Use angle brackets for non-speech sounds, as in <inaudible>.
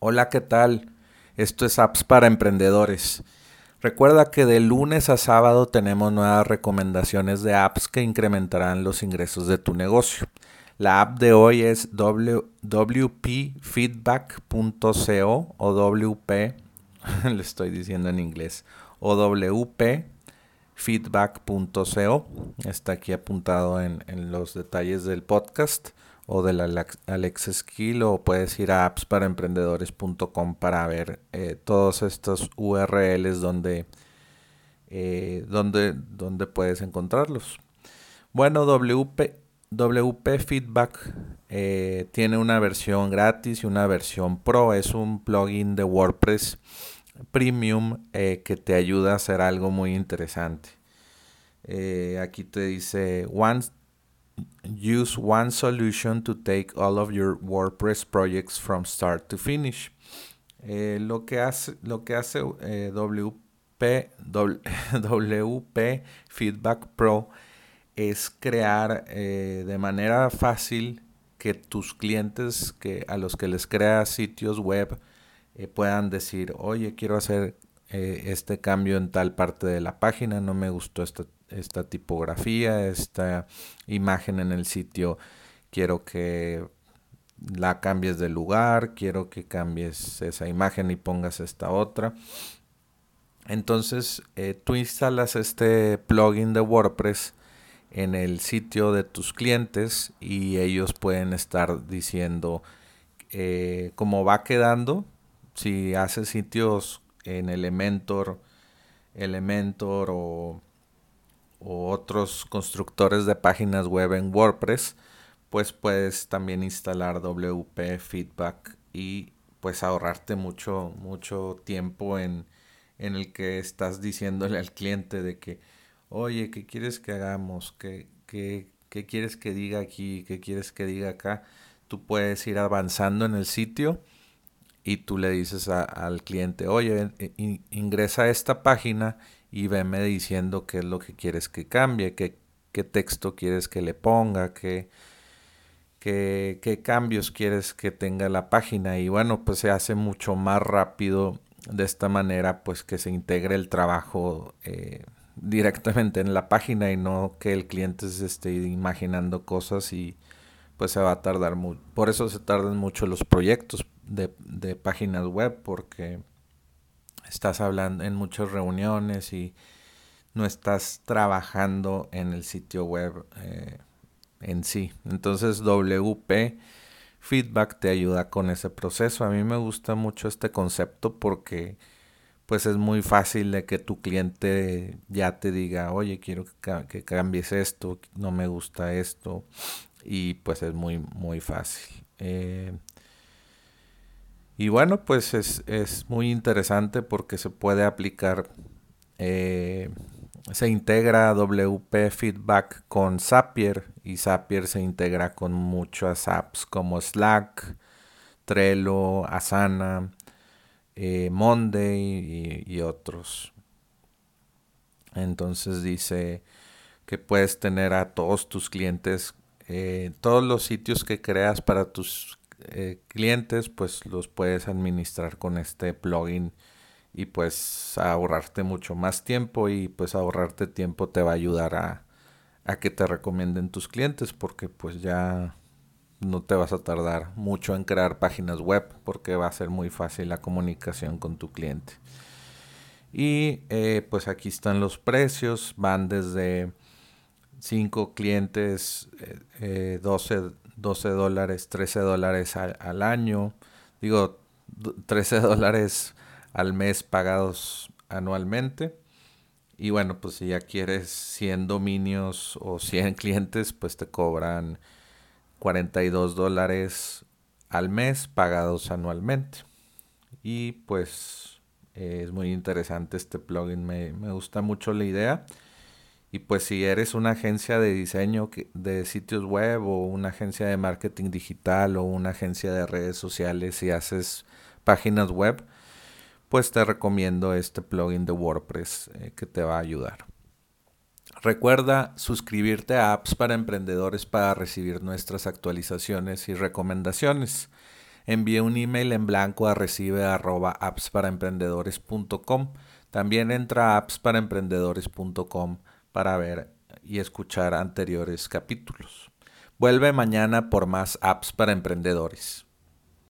Hola, ¿qué tal? Esto es Apps para Emprendedores. Recuerda que de lunes a sábado tenemos nuevas recomendaciones de apps que incrementarán los ingresos de tu negocio. La app de hoy es wpfeedback.co o WP, <laughs> le estoy diciendo en inglés, o wpfeedback.co. Está aquí apuntado en, en los detalles del podcast o de la Alexa Skill o puedes ir a appsparaemprendedores.com para ver eh, todos estos URLs donde, eh, donde, donde puedes encontrarlos. Bueno, WP, WP Feedback eh, tiene una versión gratis y una versión pro. Es un plugin de WordPress Premium que te ayuda a hacer algo muy interesante. aquí te dice Once use one solution to take all of your WordPress projects from start to finish. Eh, lo que hace, lo que hace eh, WP, <laughs> WP Feedback Pro es crear eh, de manera fácil que tus clientes que, a los que les creas sitios web puedan decir, oye, quiero hacer este cambio en tal parte de la página, no me gustó esta esta tipografía, esta imagen en el sitio, quiero que la cambies de lugar, quiero que cambies esa imagen y pongas esta otra. Entonces eh, tú instalas este plugin de WordPress en el sitio de tus clientes y ellos pueden estar diciendo eh, cómo va quedando. Si haces sitios en Elementor, Elementor o o otros constructores de páginas web en WordPress, pues puedes también instalar WP Feedback y pues ahorrarte mucho, mucho tiempo en, en el que estás diciéndole al cliente de que, oye, ¿qué quieres que hagamos? ¿Qué, qué, qué quieres que diga aquí? ¿Qué quieres que diga acá? Tú puedes ir avanzando en el sitio y tú le dices al cliente, oye, ingresa a esta página y veme diciendo qué es lo que quieres que cambie, qué, qué texto quieres que le ponga, qué, qué, qué, cambios quieres que tenga la página. Y bueno, pues se hace mucho más rápido de esta manera, pues que se integre el trabajo eh, directamente en la página y no que el cliente se esté imaginando cosas y pues se va a tardar mucho. Por eso se tardan mucho los proyectos de, de páginas web, porque estás hablando en muchas reuniones y no estás trabajando en el sitio web eh, en sí. Entonces WP Feedback te ayuda con ese proceso. A mí me gusta mucho este concepto porque pues es muy fácil de que tu cliente ya te diga, oye, quiero que, cambies esto, no me gusta esto. Y pues es muy, muy fácil. Eh, y bueno, pues es, muy interesante porque se puede aplicar, eh, se integra WP Feedback con Zapier y Zapier se integra con muchas apps como Slack, Trello, Asana, eh, Monday y, otros. Entonces dice que puedes tener a todos tus clientes, eh, todos los sitios que creas para tus eh, clientes, pues los puedes administrar con este plugin y pues ahorrarte mucho más tiempo y pues ahorrarte tiempo te va a ayudar a, a que te recomienden tus clientes porque pues ya no te vas a tardar mucho en crear páginas web porque va a ser muy fácil la comunicación con tu cliente. Y eh, pues aquí están los precios, van desde 5 clientes, eh, 12 12 dólares, 13 dólares al, año, digo 13 <laughs> dólares al mes pagados anualmente. Y bueno, pues si ya quieres 100 dominios o 100 <laughs> clientes, pues te cobran 42 dólares al mes pagados anualmente. Y pues es muy interesante este plugin, me, me gusta mucho la idea. Y pues si eres una agencia de diseño de sitios web o una agencia de marketing digital o una agencia de redes sociales y haces páginas web, pues te recomiendo este plugin de WordPress eh, que te va a ayudar. Recuerda suscribirte a Apps para Emprendedores para recibir nuestras actualizaciones y recomendaciones. envíe un email en blanco a recibe arroba appsparaemprendedores.com. También entra a appsparaemprendedores.com para ver y escuchar anteriores capítulos. Vuelve mañana por más apps para emprendedores.